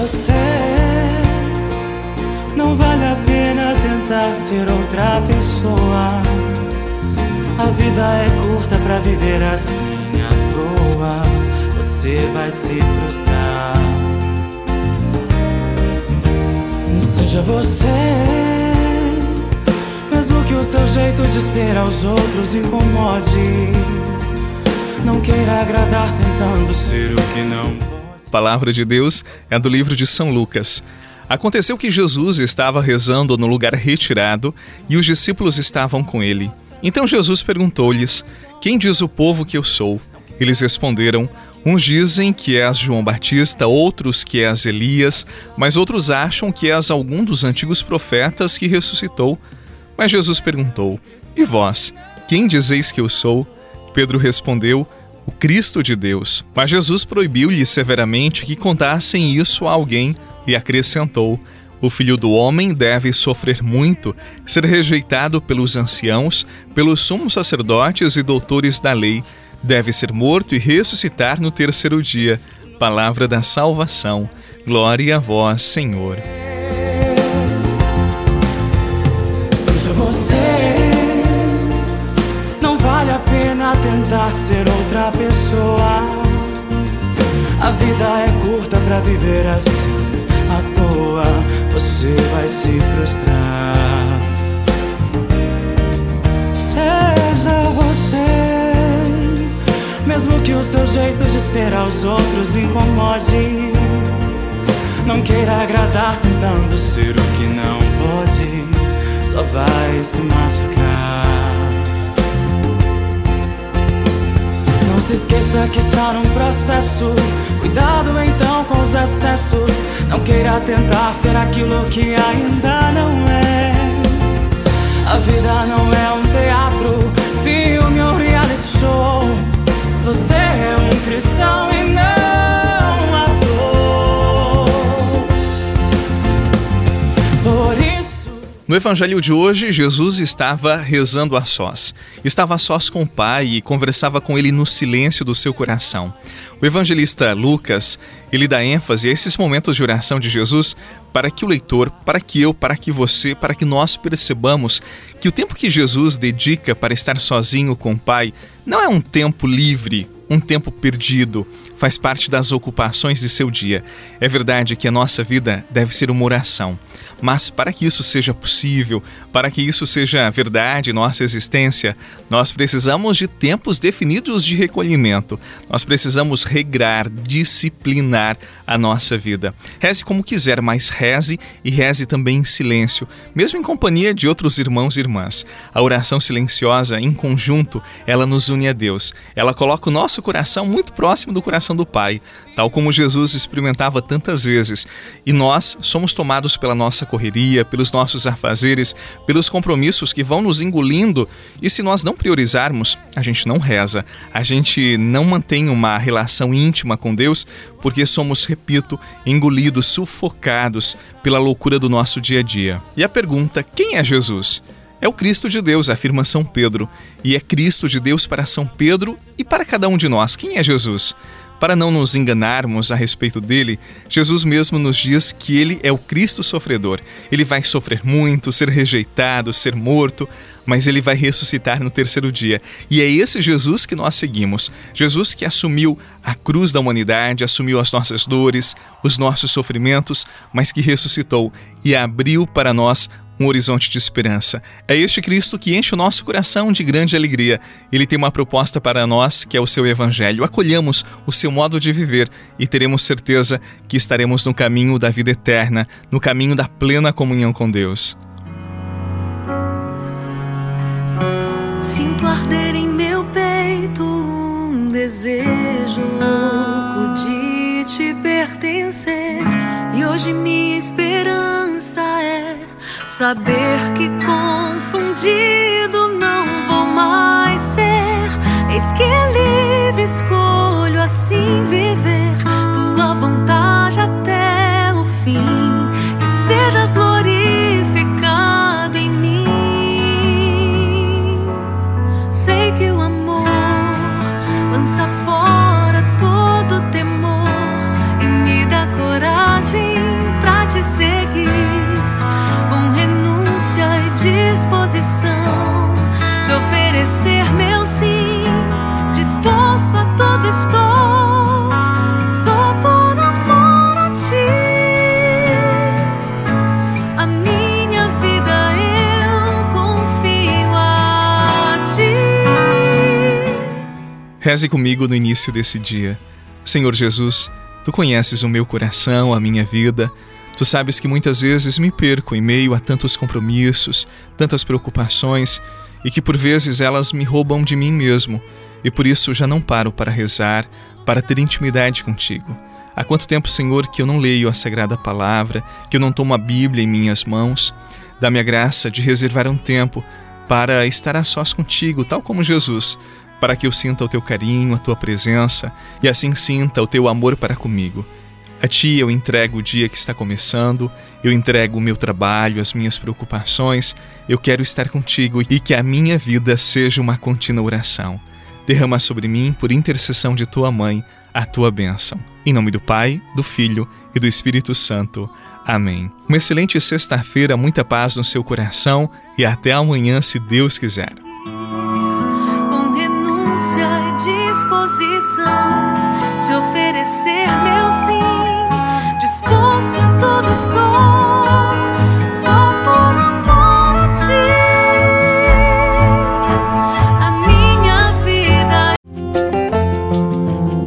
você. Não vale a pena tentar ser outra pessoa. A vida é curta pra viver assim à toa. Você vai se frustrar. Seja você, mesmo que o seu jeito de ser aos outros incomode. Não queira agradar tentando ser o que não pode. Palavra de Deus é do livro de São Lucas. Aconteceu que Jesus estava rezando no lugar retirado e os discípulos estavam com ele. Então Jesus perguntou-lhes: Quem diz o povo que eu sou? Eles responderam: Uns dizem que és João Batista, outros que és Elias, mas outros acham que és algum dos antigos profetas que ressuscitou. Mas Jesus perguntou: E vós, quem dizeis que eu sou? Pedro respondeu: O Cristo de Deus. Mas Jesus proibiu-lhe severamente que contassem isso a alguém e acrescentou: o filho do homem deve sofrer muito, ser rejeitado pelos anciãos, pelos sumos sacerdotes e doutores da lei, deve ser morto e ressuscitar no terceiro dia. Palavra da salvação. Glória a vós, Senhor. Ser outra pessoa. A vida é curta pra viver assim à toa, você vai se frustrar. Seja você, mesmo que o seu jeito de ser aos outros incomode. Não queira agradar tentando ser o que não pode, só vai se machucar. Se esqueça que está num processo. Cuidado então com os excessos. Não queira tentar ser aquilo que ainda não é. A vida não é um teatro, filme ou reality show. Você é um cristão No evangelho de hoje, Jesus estava rezando a sós. Estava a sós com o Pai e conversava com ele no silêncio do seu coração. O evangelista Lucas, ele dá ênfase a esses momentos de oração de Jesus para que o leitor, para que eu, para que você, para que nós percebamos que o tempo que Jesus dedica para estar sozinho com o Pai não é um tempo livre, um tempo perdido, faz parte das ocupações de seu dia. É verdade que a nossa vida deve ser uma oração, mas para que isso seja possível, para que isso seja verdade em nossa existência, nós precisamos de tempos definidos de recolhimento. Nós precisamos regrar, disciplinar a nossa vida. Reze como quiser, mas reze e reze também em silêncio, mesmo em companhia de outros irmãos e irmãs. A oração silenciosa, em conjunto, ela nos une a Deus. Ela coloca o nosso coração muito próximo do coração do Pai, tal como Jesus experimentava tantas vezes. E nós somos tomados pela nossa correria, pelos nossos afazeres, pelos compromissos que vão nos engolindo. E se nós não priorizarmos, a gente não reza, a gente não mantém uma relação íntima com Deus, porque somos, repito, engolidos, sufocados pela loucura do nosso dia a dia. E a pergunta: quem é Jesus? É o Cristo de Deus, afirma São Pedro, e é Cristo de Deus para São Pedro e para cada um de nós. Quem é Jesus? Para não nos enganarmos a respeito dele, Jesus mesmo nos diz que ele é o Cristo sofredor. Ele vai sofrer muito, ser rejeitado, ser morto, mas ele vai ressuscitar no terceiro dia. E é esse Jesus que nós seguimos. Jesus que assumiu a cruz da humanidade, assumiu as nossas dores, os nossos sofrimentos, mas que ressuscitou e abriu para nós um horizonte de esperança. É este Cristo que enche o nosso coração de grande alegria. Ele tem uma proposta para nós, que é o seu Evangelho. Acolhamos o seu modo de viver e teremos certeza que estaremos no caminho da vida eterna, no caminho da plena comunhão com Deus. Sinto arder em meu peito um desejo louco de te pertencer. E hoje esperança é saber que confundido não vou mais Reze comigo no início desse dia. Senhor Jesus, tu conheces o meu coração, a minha vida. Tu sabes que muitas vezes me perco em meio a tantos compromissos, tantas preocupações e que por vezes elas me roubam de mim mesmo e por isso já não paro para rezar, para ter intimidade contigo. Há quanto tempo, Senhor, que eu não leio a Sagrada Palavra, que eu não tomo a Bíblia em minhas mãos? Dá-me a graça de reservar um tempo para estar a sós contigo, tal como Jesus, para que eu sinta o teu carinho, a tua presença e assim sinta o teu amor para comigo. A ti eu entrego o dia que está começando, eu entrego o meu trabalho, as minhas preocupações, eu quero estar contigo e que a minha vida seja uma contínua oração. Derrama sobre mim, por intercessão de tua mãe, a tua bênção. Em nome do Pai, do Filho e do Espírito Santo. Amém. Uma excelente sexta-feira, muita paz no seu coração e até amanhã, se Deus quiser. Disposição de oferecer meu sim, disposto em tudo estou,